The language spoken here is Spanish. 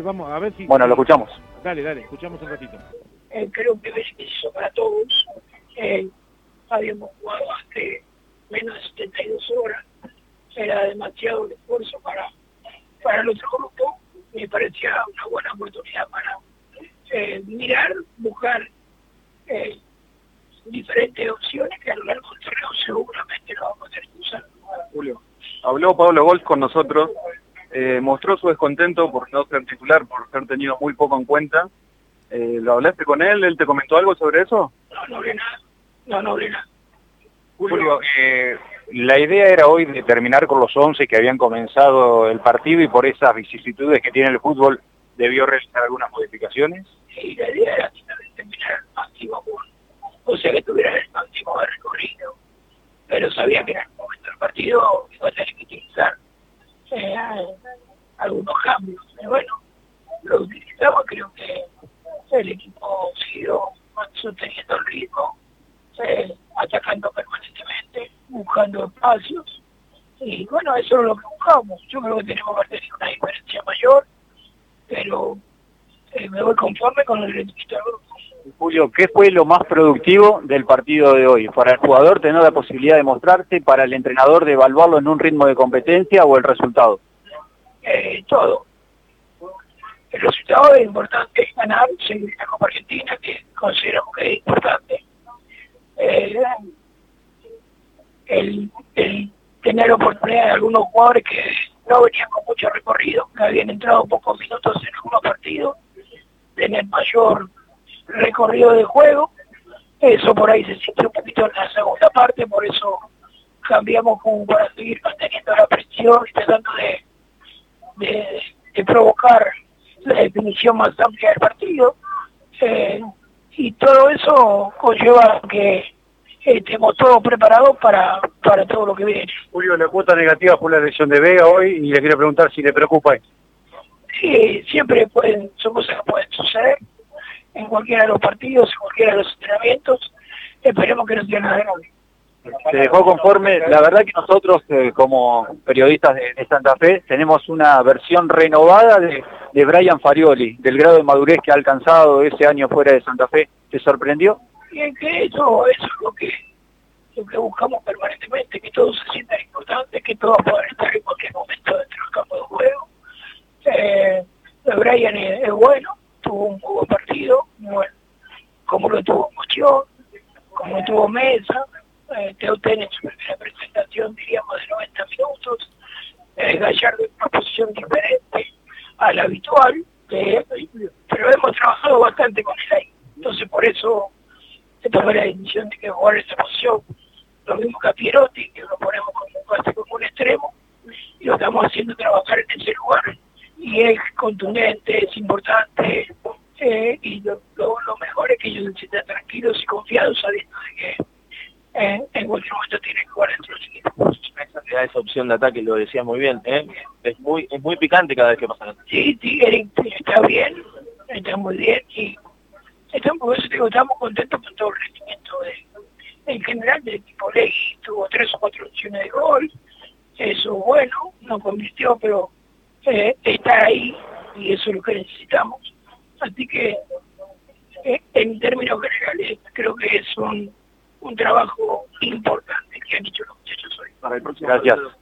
Vamos a ver si... Bueno, lo escuchamos. Dale, dale, escuchamos un ratito. Eh, creo que beneficio para todos. Eh, habíamos jugado hace menos de 72 horas. Era demasiado el esfuerzo para, para el otro grupo. Me parecía una buena oportunidad para eh, mirar, buscar eh, diferentes opciones que a lo largo del torneo seguramente lo vamos a tener que usar. Julio, habló Pablo Golf con nosotros, eh, mostró su descontento por no ser titular, por ser tenido muy poco en cuenta. Eh, ¿Lo hablaste con él? ¿Él te comentó algo sobre eso? No, no hablé nada. No, no hablé nada. Julio, eh, la idea era hoy de terminar con los 11 que habían comenzado el partido y por esas vicisitudes que tiene el fútbol debió realizar algunas modificaciones. Sí, la idea era terminar el máximo o sea que tuviera el máximo de recorrido. Pero sabía que en el momento del partido iba a tener que utilizar eh, Pero bueno, lo utilizamos, creo que el equipo siguió sosteniendo el ritmo, eh, atacando permanentemente, buscando espacios. Y bueno, eso es lo que buscamos. Yo creo que tenemos que tener una diferencia mayor, pero eh, me voy conforme con el rendimiento del grupo. Julio, ¿qué fue lo más productivo del partido de hoy? ¿Para el jugador tener la posibilidad de mostrarse, para el entrenador de evaluarlo en un ritmo de competencia o el resultado? Eh, todo. El resultado es importante, ganar, seguir la Copa Argentina, que consideramos que es importante. Eh, el, tener oportunidad de algunos jugadores que no venían con mucho recorrido, que habían entrado pocos minutos en algunos partidos, tener mayor recorrido de juego. Eso por ahí se sintió un poquito en la segunda parte, por eso cambiamos como para seguir manteniendo la presión y tratando de provocar la definición más amplia del partido. Eh, y todo eso conlleva que estemos todos preparados para, para todo lo que viene. Julio, la cuota negativa fue la lesión de Vega hoy y le quiero preguntar si le preocupa esto. Sí, siempre pueden, son cosas que pueden suceder en cualquiera de los partidos, en cualquiera de los entrenamientos. Esperemos que no sea nada grave. Se dejó conforme, la verdad que nosotros eh, como periodistas de, de, Santa Fe tenemos una versión renovada de, de Brian Farioli, del grado de madurez que ha alcanzado ese año fuera de Santa Fe. ¿Te sorprendió? Y que eso, eso es lo que, que buscamos permanentemente, que todos se sientan importantes, que todos puedan estar en cualquier momento dentro del campo de juego. Eh, Brian es, bueno, tuvo un buen partido, bueno, como lo tuvo Mochón, como lo tuvo Mesa, eh, Teuten en su primera presentación, diríamos, de 90 minutos, eh, Gallardo en eh, pero hemos trabajado bastante con él ahí. Entonces, por eso se tomó la decisión de que jugar esa posición, lo mismo que a Pierotti, que lo ponemos como, casi como un extremo, y lo estamos haciendo trabajar en ese lugar. Y es contundente, es importante, eh, y lo, lo, lo, mejor es que ellos se sientan tranquilos y confiados sabiendo de que eh, en cualquier momento tienen que jugar equipo. Esa, opción de ataque lo decía muy bien, ¿eh? es muy es muy picante cada vez que pasa. Sí, Tigre está bien, está muy bien y estamos, digo, estamos contentos con todo el rendimiento de, en general del equipo Legui, tuvo tres o cuatro opciones de gol, eso bueno, no convirtió, pero eh, está ahí y eso es lo que necesitamos. Así que eh, en términos generales creo que es un, un trabajo importante que han hecho los muchachos hoy. Gracias.